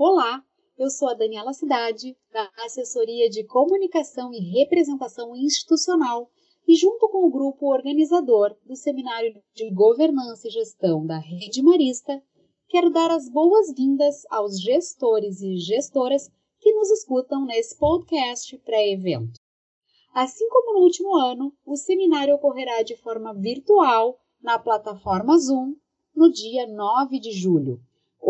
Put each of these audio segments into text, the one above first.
Olá, eu sou a Daniela Cidade, da Assessoria de Comunicação e Representação Institucional, e junto com o grupo organizador do Seminário de Governança e Gestão da Rede Marista, quero dar as boas-vindas aos gestores e gestoras que nos escutam nesse podcast pré-evento. Assim como no último ano, o seminário ocorrerá de forma virtual na plataforma Zoom no dia 9 de julho.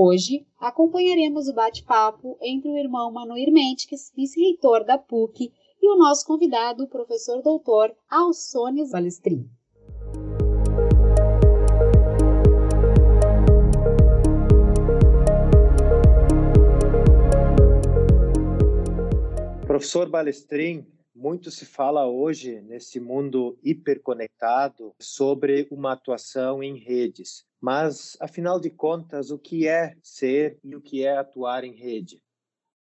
Hoje, acompanharemos o bate-papo entre o irmão Manoir Mentiques, vice-reitor da PUC, e o nosso convidado, o professor doutor Alsones Balestrin. Professor Balestrin, muito se fala hoje, nesse mundo hiperconectado, sobre uma atuação em redes. Mas, afinal de contas, o que é ser e o que é atuar em rede?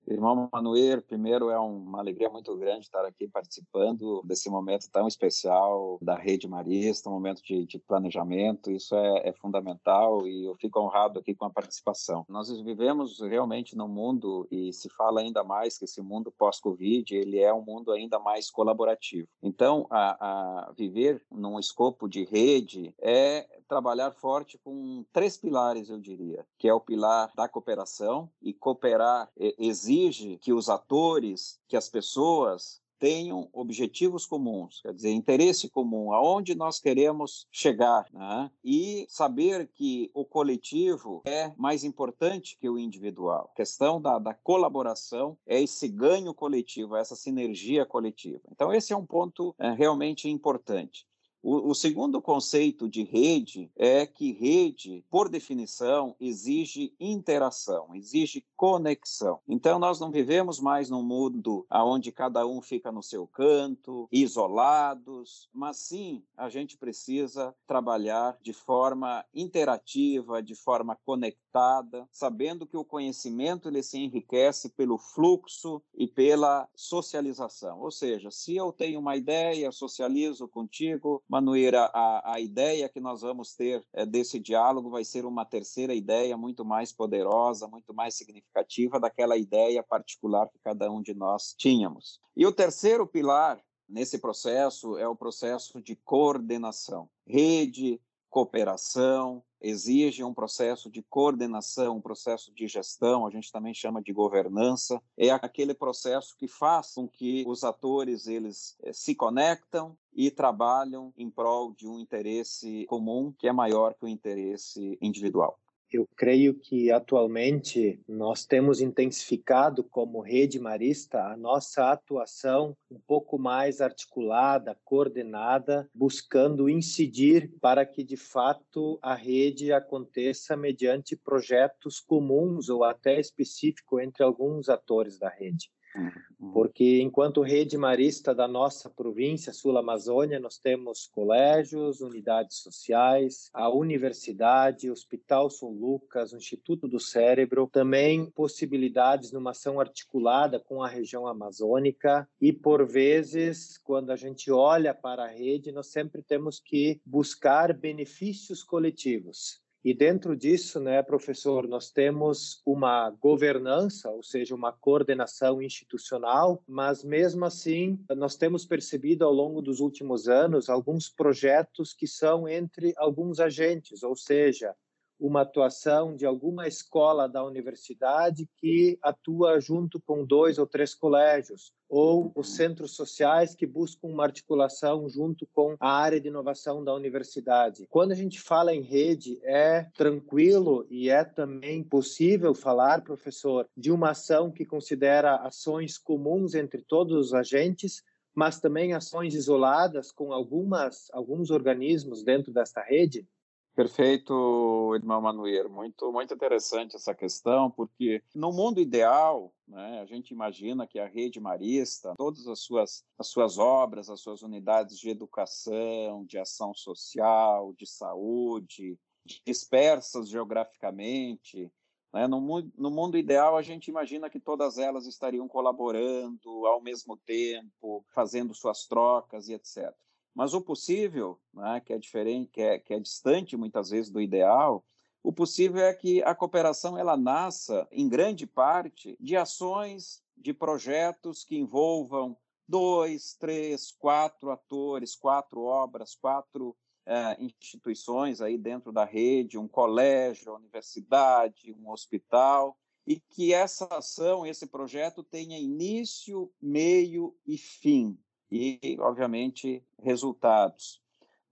Irmão Manuel, primeiro é uma alegria muito grande estar aqui participando desse momento tão especial da Rede Marista, um momento de, de planejamento, isso é, é, fundamental e eu fico honrado aqui com a participação. Nós vivemos realmente num mundo, e se fala ainda mais que esse mundo pós-Covid, ele é um mundo ainda mais colaborativo. Então, a, a viver num escopo de rede é trabalhar forte com três pilares, eu diria, que é o pilar da cooperação, e cooperar exige que os atores, que as pessoas tenham objetivos comuns, quer dizer, interesse comum, aonde nós queremos chegar, né? e saber que o coletivo é mais importante que o individual. A questão da, da colaboração é esse ganho coletivo, essa sinergia coletiva. Então, esse é um ponto é, realmente importante. O, o, segundo conceito de rede é que rede, por definição, exige interação, exige conexão. Então, nós não vivemos mais num mundo onde cada um fica no seu canto, isolados, mas sim a gente precisa trabalhar de forma interativa, de forma conectada, sabendo que o conhecimento ele se enriquece pelo fluxo e pela socialização. Ou seja, se eu tenho uma ideia, socializo contigo, Manuíra, a, a ideia que nós vamos ter é, desse diálogo vai ser uma terceira ideia muito mais poderosa, muito mais significativa daquela ideia particular que cada um de nós tínhamos. E o terceiro pilar nesse processo é o processo de coordenação. Rede, cooperação, exige um processo de coordenação, um processo de gestão, a gente também chama de governança, é aquele processo que faz com que os atores eles eh, se conectam e trabalham em prol de um interesse comum que é maior que o interesse individual. Eu creio que atualmente nós temos intensificado como rede marista a nossa atuação um pouco mais articulada, coordenada, buscando incidir para que de fato a rede aconteça mediante projetos comuns ou até específico entre alguns atores da rede. Uhum. Porque enquanto rede marista da nossa província Sul-Amazônia, nós temos colégios, unidades sociais, a universidade, Hospital São Lucas, Instituto do Cérebro, também possibilidades numa ação articulada com a região amazônica e por vezes, quando a gente olha para a rede, nós sempre temos que buscar benefícios coletivos. E dentro disso, né, professor, nós temos uma governança, ou seja, uma coordenação institucional, mas mesmo assim, nós temos percebido ao longo dos últimos anos alguns projetos que são entre alguns agentes, ou seja, uma atuação de alguma escola da universidade que atua junto com dois ou três colégios, ou os centros sociais que buscam uma articulação junto com a área de inovação da universidade. Quando a gente fala em rede, é tranquilo e é também possível falar, professor, de uma ação que considera ações comuns entre todos os agentes, mas também ações isoladas com algumas alguns organismos dentro desta rede? Perfeito, irmão Manuel. Muito, muito interessante essa questão, porque no mundo ideal, né, a gente imagina que a rede marista, todas as suas, as suas obras, as suas unidades de educação, de ação social, de saúde, dispersas geograficamente, né, no, no mundo ideal, a gente imagina que todas elas estariam colaborando ao mesmo tempo, fazendo suas trocas e etc. Mas o possível, né, que é diferente, que é, que é distante muitas vezes do ideal, o possível é que a cooperação ela nasça, em grande parte, de ações, de projetos que envolvam dois, três, quatro atores, quatro obras, quatro é, instituições aí dentro da rede, um colégio, universidade, um hospital, e que essa ação, esse projeto tenha início, meio e fim, e, obviamente, resultados.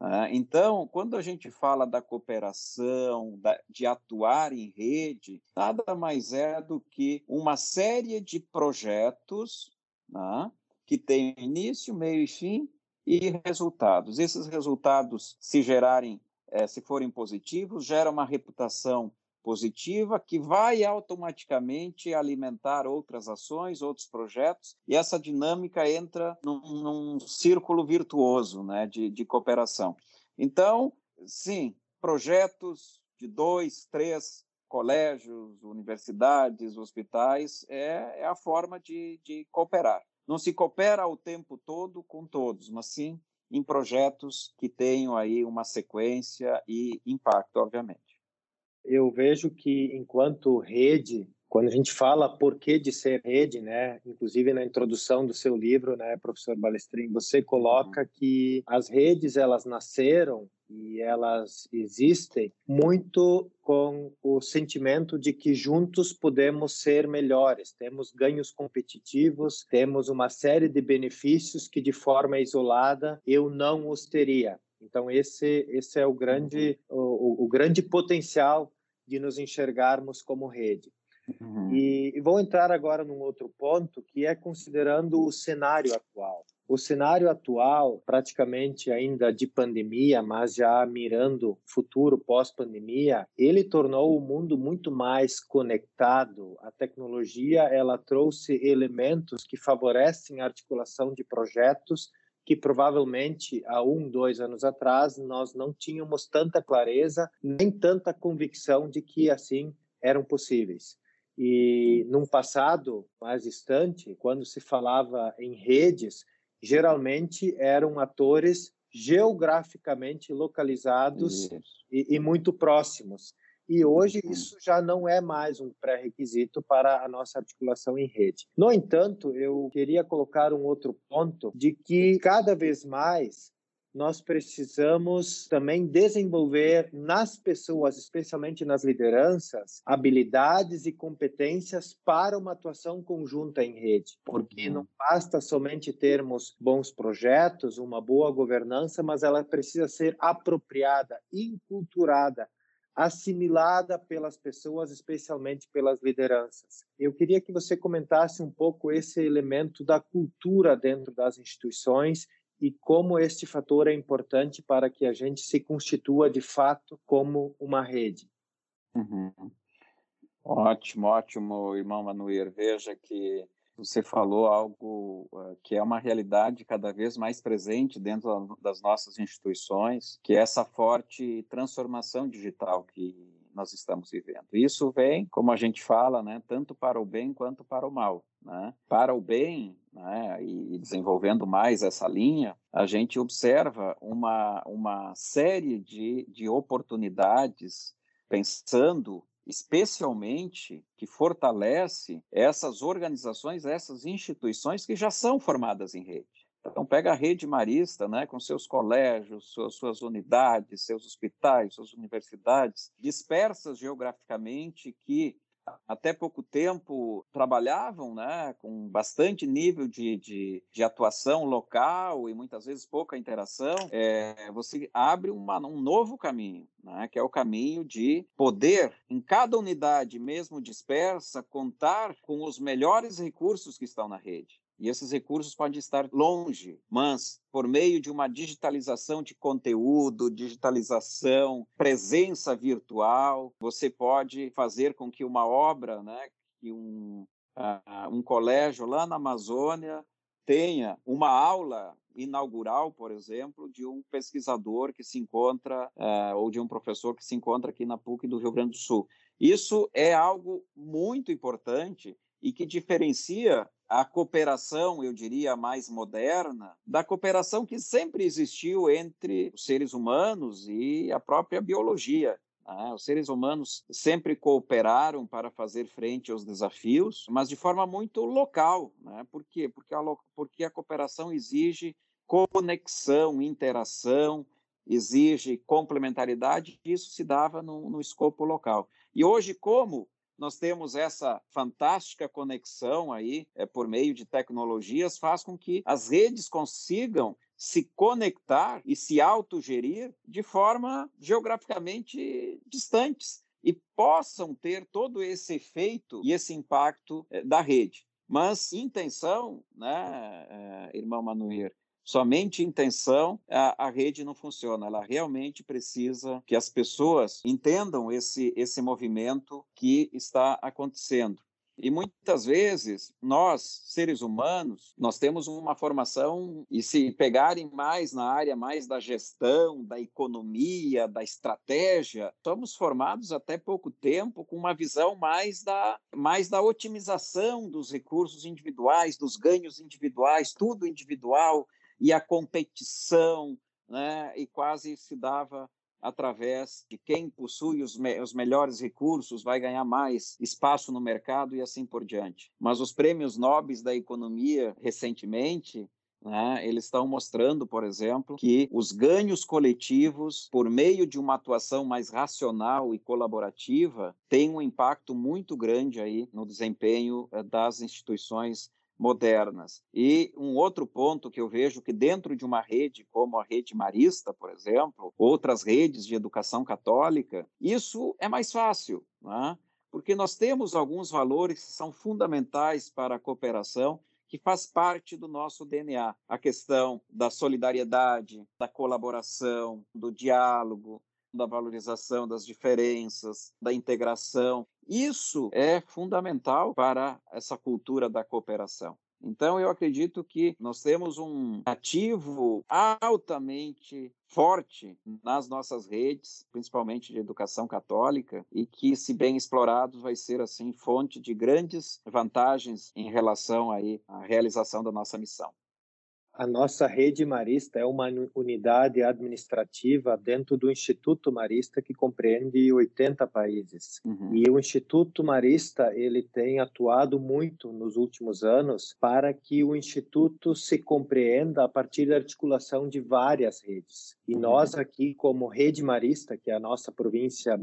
Né? Então, quando a gente fala da cooperação, de atuar em rede, nada mais é do que uma série de projetos né, que têm início, meio e fim e resultados. Esses resultados, se gerarem, é, se forem positivos, geram uma reputação positiva que vai automaticamente alimentar outras ações, outros projetos, e essa dinâmica entra num, num círculo virtuoso né, de, de cooperação. Então, sim, projetos de dois, três colégios, universidades, hospitais, é, é a forma de, de cooperar. Não se coopera o tempo todo com todos, mas sim em projetos que tenham aí uma sequência e impacto, obviamente eu vejo que enquanto rede, quando a gente fala por que de ser rede, né, inclusive na introdução do seu livro, né, professor Balestrin, você coloca uhum. que as redes elas nasceram e elas existem muito com o sentimento de que juntos podemos ser melhores, temos ganhos competitivos, temos uma série de benefícios que de forma isolada eu não os teria. Então esse esse é o grande uhum. o, o grande potencial de nos enxergarmos como rede. Uhum. E, e vou entrar agora num outro ponto que é considerando o cenário atual. O cenário atual, praticamente ainda de pandemia, mas já mirando futuro pós-pandemia, ele tornou o mundo muito mais conectado. A tecnologia ela trouxe elementos que favorecem a articulação de projetos que provavelmente há um, dois anos atrás nós não tínhamos tanta clareza nem tanta convicção de que assim eram possíveis. E num passado mais distante, quando se falava em redes, geralmente eram atores geograficamente localizados e, e, muito próximos. E hoje uhum. isso já não é mais um pré-requisito para a nossa articulação em rede. No entanto, eu queria colocar um outro ponto de que cada vez mais nós precisamos também desenvolver nas pessoas, especialmente nas lideranças, habilidades e competências para uma atuação conjunta em rede, porque uhum. não basta somente termos bons projetos, uma boa governança, mas ela precisa ser apropriada, inculturada assimilada pelas pessoas, especialmente pelas lideranças. Eu queria que você comentasse um pouco esse elemento da cultura dentro das instituições e como este fator é importante para que a gente se constitua de fato como uma rede. Uhum. Ótimo, ótimo, irmão Manuel. Veja que você falou algo uh, que é uma realidade cada vez mais presente dentro das nossas instituições, que é essa forte transformação digital que nós estamos vivendo. Isso vem, como a gente fala, né, tanto para o bem quanto para o mal. Né? Para o bem, né, e desenvolvendo mais essa linha, a gente observa uma, uma série de, de oportunidades pensando especialmente que fortalece essas organizações, essas instituições que já são formadas em rede. Então, pega a rede marista, né, com seus colégios, suas, suas unidades, seus hospitais, suas universidades, dispersas geograficamente, que até pouco tempo trabalhavam né, com bastante nível de, de, de, atuação local e muitas vezes pouca interação, é, você abre uma, um novo caminho, né, que é o caminho de poder, em cada unidade, mesmo dispersa, contar com os melhores recursos que estão na rede. E esses recursos podem estar longe, mas por meio de uma digitalização de conteúdo, digitalização, presença virtual, você pode fazer com que uma obra, né, que um, uh, um colégio lá na Amazônia tenha uma aula inaugural, por exemplo, de um pesquisador que se encontra, uh, ou de um professor que se encontra aqui na PUC do Rio Grande do Sul. Isso é algo muito importante e que diferencia a cooperação, eu diria, mais moderna, da cooperação que sempre existiu entre os seres humanos e a própria biologia. Ah, os seres humanos sempre cooperaram para fazer frente aos desafios, mas de forma muito local. Né? Por quê? Porque a, porque a cooperação exige conexão, interação, exige complementaridade, e isso se dava no, no escopo local. E hoje, como nós temos essa fantástica conexão aí é, por meio de tecnologias, faz com que as redes consigam se conectar e se autogerir de forma geograficamente distantes e possam ter todo esse efeito e esse impacto eh, da rede. Mas intenção, né, eh, irmão Manuir, somente intenção, a, a, rede não funciona. Ela realmente precisa que as pessoas entendam esse, esse movimento que está acontecendo. E muitas vezes nós, seres humanos, nós temos uma formação e se pegarem mais na área mais da gestão, da economia, da estratégia, somos formados até pouco tempo com uma visão mais da mais da otimização dos recursos individuais, dos ganhos individuais, tudo individual e a competição, né? E quase se dava através de quem possui os, me os, melhores recursos vai ganhar mais espaço no mercado e assim por diante. Mas os prêmios nobres da economia recentemente né, eles estão mostrando, por exemplo, que os ganhos coletivos, por meio de uma atuação mais racional e colaborativa, têm um impacto muito grande aí no desempenho eh, das instituições modernas. E um outro ponto que eu vejo que dentro de uma rede como a rede marista, por exemplo, outras redes de educação católica, isso é mais fácil, né? porque nós temos alguns valores que são fundamentais para a cooperação que faz parte do nosso DNA. A questão da solidariedade, da colaboração, do diálogo, da valorização das diferenças, da integração. Isso é fundamental para essa cultura da cooperação. Então, eu acredito que nós temos um ativo altamente forte nas nossas redes, principalmente de educação católica, e que, se bem explorado, vai ser assim fonte de grandes vantagens em relação aí à realização da nossa missão. A nossa rede marista é uma unidade administrativa dentro do Instituto Marista que compreende 80 países. Uhum. E o Instituto Marista ele tem atuado muito nos últimos anos para que o instituto se compreenda a partir da articulação de várias redes. E uhum. nós aqui, como rede marista, que é a nossa província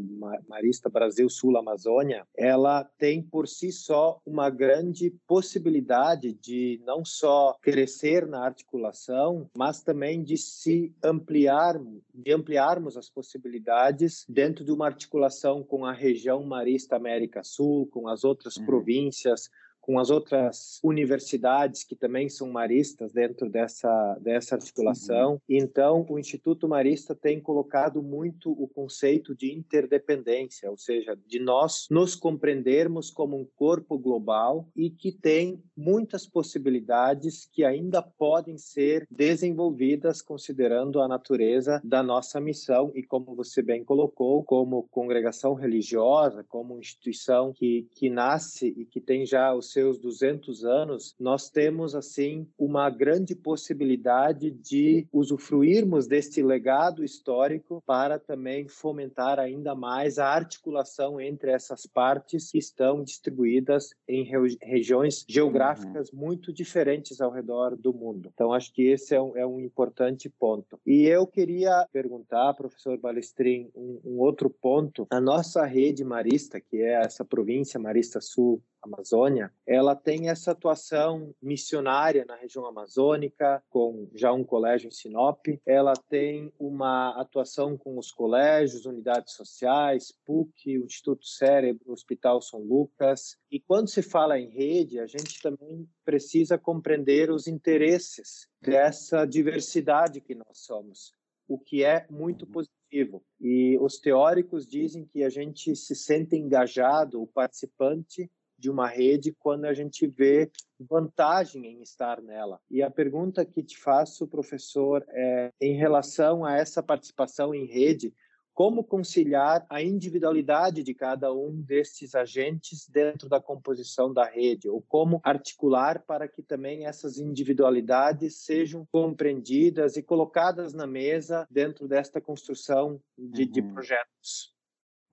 marista Brasil Sul Amazônia, ela tem por si só uma grande possibilidade de não só crescer na arte articulação, mas também de se ampliar, de ampliarmos as possibilidades dentro de uma articulação com a região marista América Sul, com as outras uhum. províncias, com as outras universidades que também são maristas dentro dessa, dessa articulação. Uhum. Então, o Instituto Marista tem colocado muito o conceito de interdependência, ou seja, de nós nos compreendermos como um corpo global e que tem muitas possibilidades que ainda podem ser desenvolvidas considerando a natureza da nossa missão e, como você bem colocou, como congregação religiosa, como instituição que, que nasce e que tem já os seus 200 anos, nós temos assim uma grande possibilidade de usufruirmos deste legado histórico para também fomentar ainda mais a articulação entre essas partes que estão distribuídas em regiões geográficas uhum. muito diferentes ao redor do mundo. Então, acho que esse é um, é um importante ponto. E eu queria perguntar, professor Balestrin, um, um outro ponto. A nossa rede marista, que é essa província Marista Sul Amazônia, ela tem essa atuação missionária na região amazônica, com já um colégio em Sinop. Ela tem uma atuação com os colégios, unidades sociais, PUC, o Instituto Cérebro, Hospital São Lucas. E quando se fala em rede, a gente também precisa compreender os interesses dessa diversidade que nós somos, o que é muito positivo. E os teóricos dizem que a gente se sente engajado, o participante, de uma rede quando a gente vê vantagem em estar nela. E a pergunta que te faço, professor, é em relação a essa participação em rede, como conciliar a individualidade de cada um destes agentes dentro da composição da rede, ou como articular para que também essas individualidades sejam compreendidas e colocadas na mesa dentro desta construção de, uhum. de projetos.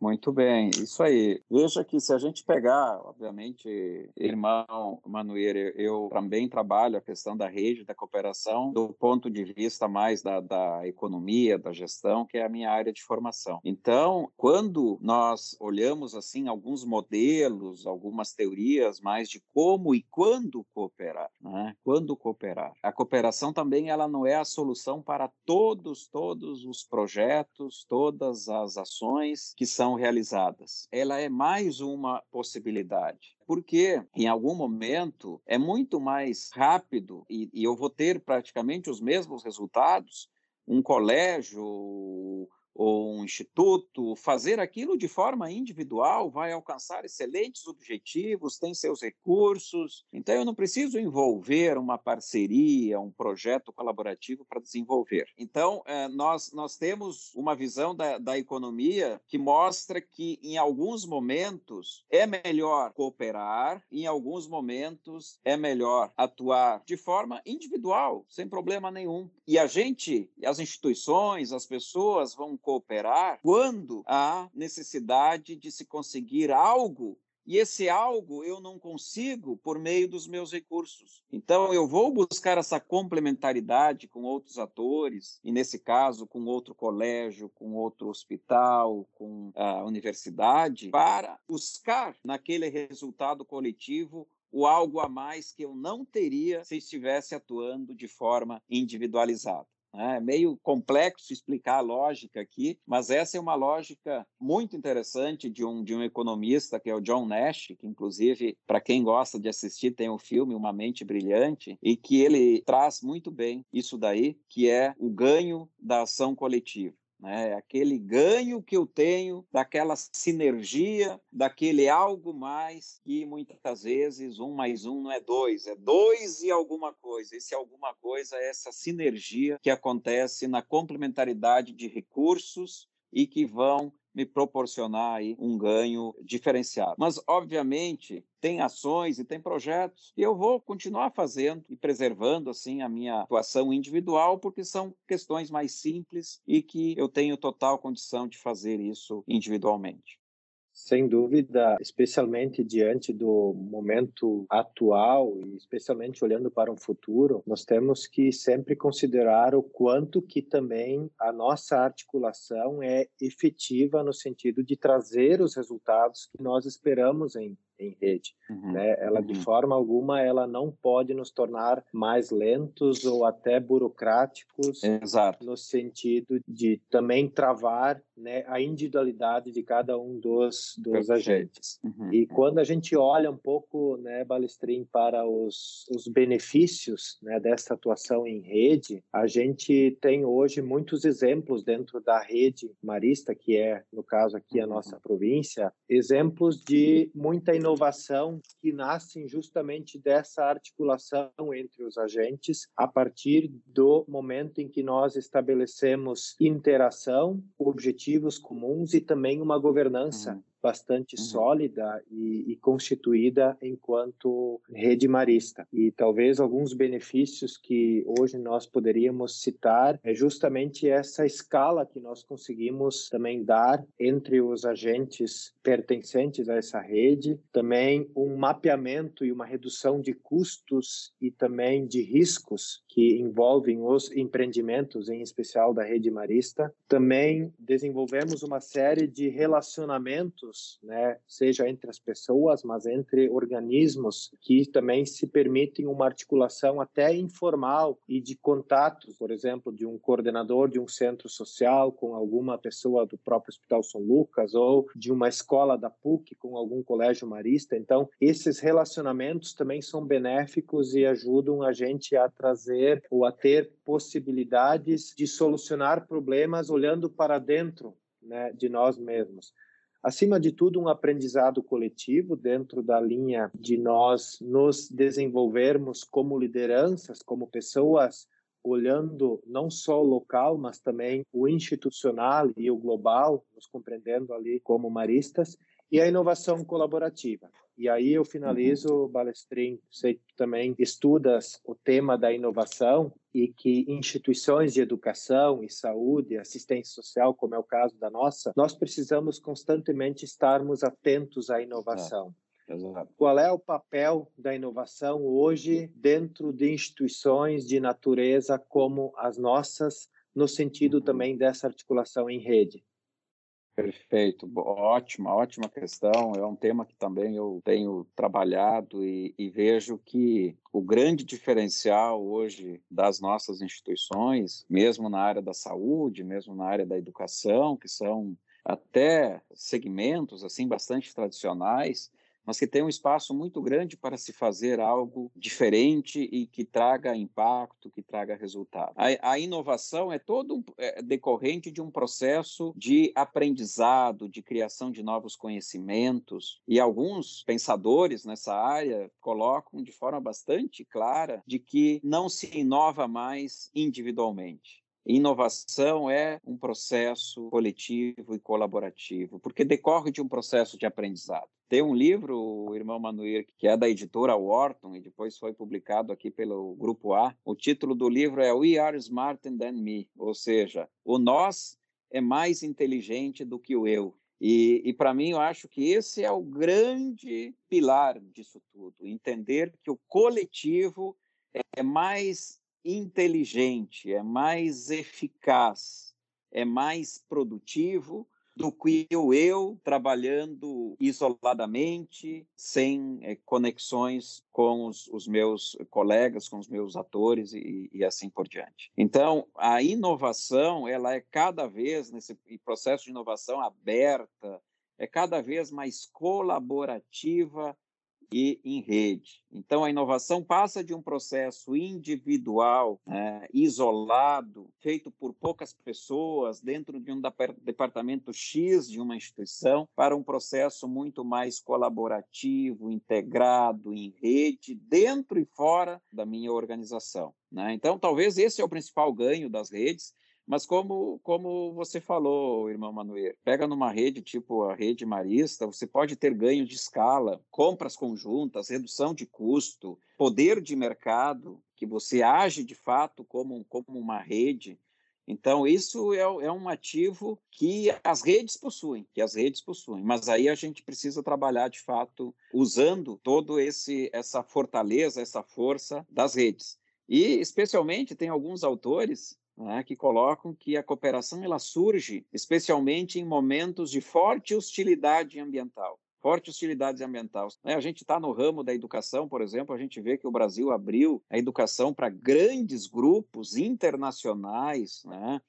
Muito bem, isso aí. Veja que se a gente pegar, obviamente, irmão Manuel, eu também trabalho a questão da rede, da cooperação, do ponto de vista mais da, da economia, da gestão, que é a minha área de formação. Então, quando nós olhamos assim alguns modelos, algumas teorias mais de como e quando cooperar, né? Quando cooperar. A cooperação também ela não é a solução para todos, todos os projetos, todas as ações que são realizadas. Ela é mais uma possibilidade porque em algum momento é muito mais rápido e, e, eu vou ter praticamente os mesmos resultados. Um colégio, ou um instituto, fazer aquilo de forma individual vai alcançar excelentes objetivos, tem seus recursos. Então, eu não preciso envolver uma parceria, um projeto colaborativo para desenvolver. Então, eh, nós, nós temos uma visão da, da economia que mostra que, em alguns momentos, é melhor cooperar, em alguns momentos, é melhor atuar de forma individual, sem problema nenhum. E a gente, as instituições, as pessoas vão cooperar quando há necessidade de se conseguir algo e esse algo eu não consigo por meio dos meus recursos. Então eu vou buscar essa complementaridade com outros atores, e nesse caso com outro colégio, com outro hospital, com a universidade, para buscar naquele resultado coletivo o algo a mais que eu não teria se estivesse atuando de forma individualizada. É meio complexo explicar a lógica aqui, mas essa é uma lógica muito interessante de um, de um economista, que é o John Nash, que, inclusive, para quem gosta de assistir, tem o um filme Uma Mente Brilhante, e que ele traz muito bem isso daí, que é o ganho da ação coletiva né? aquele ganho que eu tenho daquela sinergia, daquele algo mais que muitas vezes um mais um não é dois, é dois e alguma coisa. Esse alguma coisa é essa sinergia que acontece na complementaridade de recursos e que vão me proporcionar aí um ganho diferenciado. Mas, obviamente, tem ações e tem projetos que eu vou continuar fazendo e preservando assim a minha atuação individual, porque são questões mais simples e que eu tenho total condição de fazer isso individualmente. Sem dúvida, especialmente diante do momento atual e especialmente olhando para um futuro, nós temos que sempre considerar o quanto que também a nossa articulação é efetiva no sentido de trazer os resultados que nós esperamos em em rede. Uhum, né? Ela, uhum. de forma alguma, ela não pode nos tornar mais lentos ou até burocráticos, Exato. no sentido de também travar né, a individualidade de cada um dos, dos agentes. Uhum. E quando a gente olha um pouco, né, Balestrin, para os, os benefícios né, dessa atuação em rede, a gente tem hoje muitos exemplos dentro da rede marista, que é, no caso aqui, a uhum. nossa província, exemplos de muita inovação que nascem justamente dessa articulação entre os agentes a partir do momento em que nós estabelecemos interação, objetivos comuns e também uma governança uhum bastante uhum. sólida e, e, constituída enquanto rede marista. E talvez alguns benefícios que hoje nós poderíamos citar é justamente essa escala que nós conseguimos também dar entre os agentes pertencentes a essa rede, também um mapeamento e uma redução de custos e também de riscos que envolvem os empreendimentos, em especial da rede marista. Também desenvolvemos uma série de relacionamentos né, seja entre as pessoas, mas entre organismos que também se permitem uma articulação até informal e de contatos, por exemplo, de um coordenador de um centro social com alguma pessoa do próprio Hospital São Lucas ou de uma escola da PUC com algum colégio marista. Então, esses relacionamentos também são benéficos e ajudam a gente a trazer ou a ter possibilidades de solucionar problemas olhando para dentro né, de nós mesmos acima de tudo, um aprendizado coletivo dentro da linha de nós nos desenvolvermos como lideranças, como pessoas olhando não só o local, mas também o institucional e o global, nos compreendendo ali como maristas, e a inovação colaborativa. E aí eu finalizo, Balestrin, sei que também estudas o tema da inovação e que instituições de educação e saúde, assistência social, como é o caso da nossa, nós precisamos constantemente estarmos atentos à inovação. Exato. Qual é o papel da inovação hoje dentro de instituições de natureza como as nossas, no sentido uhum. também dessa articulação em rede? Perfeito, ótima, ótima questão. É um tema que também eu tenho trabalhado e, e, vejo que o grande diferencial hoje das nossas instituições, mesmo na área da saúde, mesmo na área da educação, que são até segmentos assim bastante tradicionais, mas que tem um espaço muito grande para se fazer algo diferente e que traga impacto, que traga resultado. A, a inovação é todo um, é, decorrente de um processo de aprendizado, de criação de novos conhecimentos, e alguns pensadores nessa área colocam de forma bastante clara de que não se inova mais individualmente. Inovação é um processo coletivo e colaborativo, porque decorre de um processo de aprendizado. Tem um livro, o irmão Manuir, que é da editora Wharton e depois foi publicado aqui pelo Grupo A. O título do livro é We Are Smarter Than Me, ou seja, o nós é mais inteligente do que o eu. E, e para mim, eu acho que esse é o grande pilar disso tudo: entender que o coletivo é mais inteligente, é mais eficaz, é mais produtivo do que o eu trabalhando isoladamente, sem é, conexões com os, os, meus colegas, com os meus atores e, e, assim por diante. Então, a inovação, ela é cada vez, nesse processo de inovação aberta, é cada vez mais colaborativa e em rede. Então, a inovação passa de um processo individual, né, isolado, feito por poucas pessoas, dentro de um departamento X de uma instituição, para um processo muito mais colaborativo, integrado, em rede, dentro e fora da minha organização. Né? Então, talvez esse é o principal ganho das redes, mas como, como você falou, irmão Manuel, pega numa rede tipo a rede marista, você pode ter ganho de escala, compras conjuntas, redução de custo, poder de mercado, que você age de fato como, como uma rede. Então, isso é, é, um ativo que as redes possuem, que as redes possuem. Mas aí a gente precisa trabalhar de fato usando todo esse essa fortaleza, essa força das redes. E especialmente tem alguns autores né, que colocam que a cooperação ela surge especialmente em momentos de forte hostilidade ambiental. Forte hostilidade ambiental. Né? A gente está no ramo da educação, por exemplo, a gente vê que o Brasil abriu a educação para grandes grupos internacionais, né,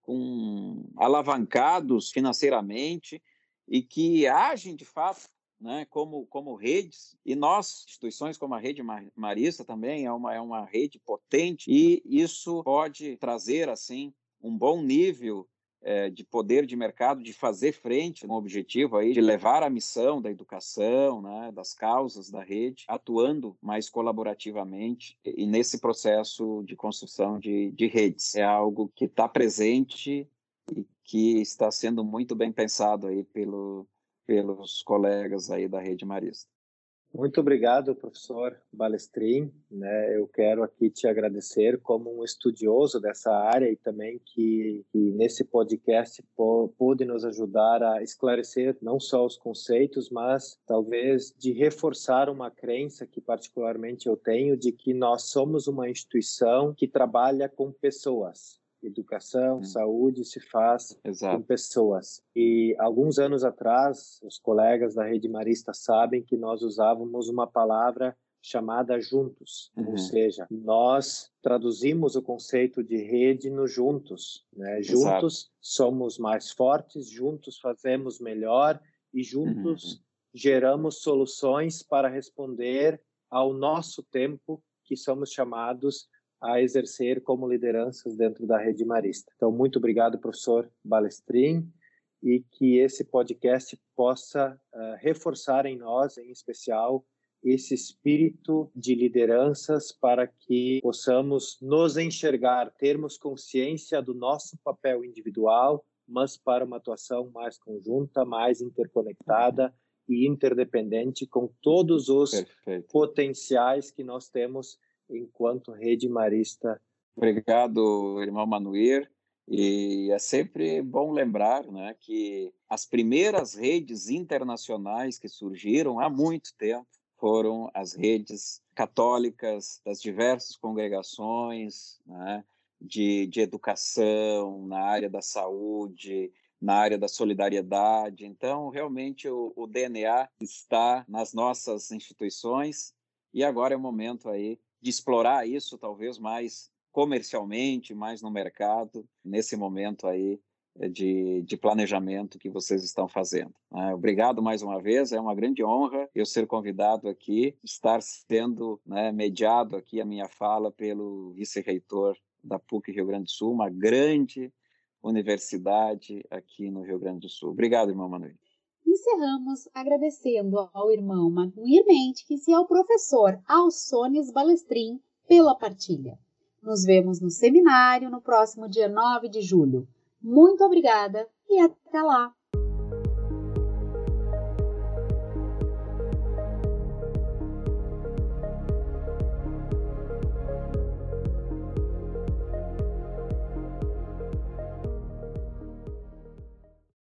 com alavancados financeiramente e que agem de fato né, como, como redes, e nós, instituições como a Rede Marista também, é uma, é uma rede potente, e isso pode trazer, assim, um bom nível é, de poder de mercado, de fazer frente o objetivo aí de levar a missão da educação, né, das causas da rede, atuando mais colaborativamente e nesse processo de construção de, de redes. É algo que está presente e que está sendo muito bem pensado aí pelo, pelos colegas aí da Rede Marista. Muito obrigado, professor Balestrin. Né, eu quero aqui te agradecer como um estudioso dessa área e também que, que nesse podcast pôde nos ajudar a esclarecer não só os conceitos, mas talvez de reforçar uma crença que particularmente eu tenho de que nós somos uma instituição que trabalha com pessoas educação, hum. saúde se faz Exato. com pessoas. E alguns anos atrás, os colegas da Rede Marista sabem que nós usávamos uma palavra chamada juntos, uhum. ou seja, nós traduzimos o conceito de rede no juntos, né? Juntos Exato. somos mais fortes, juntos fazemos melhor e juntos uhum. geramos soluções para responder ao nosso tempo que somos chamados a exercer como lideranças dentro da rede marista. Então, muito obrigado, professor Balestrin, e que esse podcast possa uh, reforçar em nós, em especial, esse espírito de lideranças para que possamos nos enxergar, termos consciência do nosso papel individual, mas para uma atuação mais conjunta, mais interconectada e interdependente com todos os Perfeito. potenciais que nós temos enquanto rede marista. Obrigado, irmão Manuir. E é sempre bom lembrar né, que as primeiras redes internacionais que surgiram há muito tempo foram as redes católicas das diversas congregações né, de, de educação, na área da saúde, na área da solidariedade. Então, realmente, o, o DNA está nas nossas instituições e agora é o momento aí de explorar isso talvez mais comercialmente, mais no mercado, nesse momento aí eh, de, de planejamento que vocês estão fazendo. Né? Obrigado mais uma vez, é uma grande honra eu ser convidado aqui, estar sendo né, mediado aqui a minha fala pelo vice-reitor da PUC Rio Grande do Sul, uma grande universidade aqui no Rio Grande do Sul. Obrigado, irmão Manuel. Encerramos agradecendo ao irmão Manuel Mendes e ao professor Alsones Balestrin pela partilha. Nos vemos no seminário no próximo dia 9 de julho. Muito obrigada e até lá!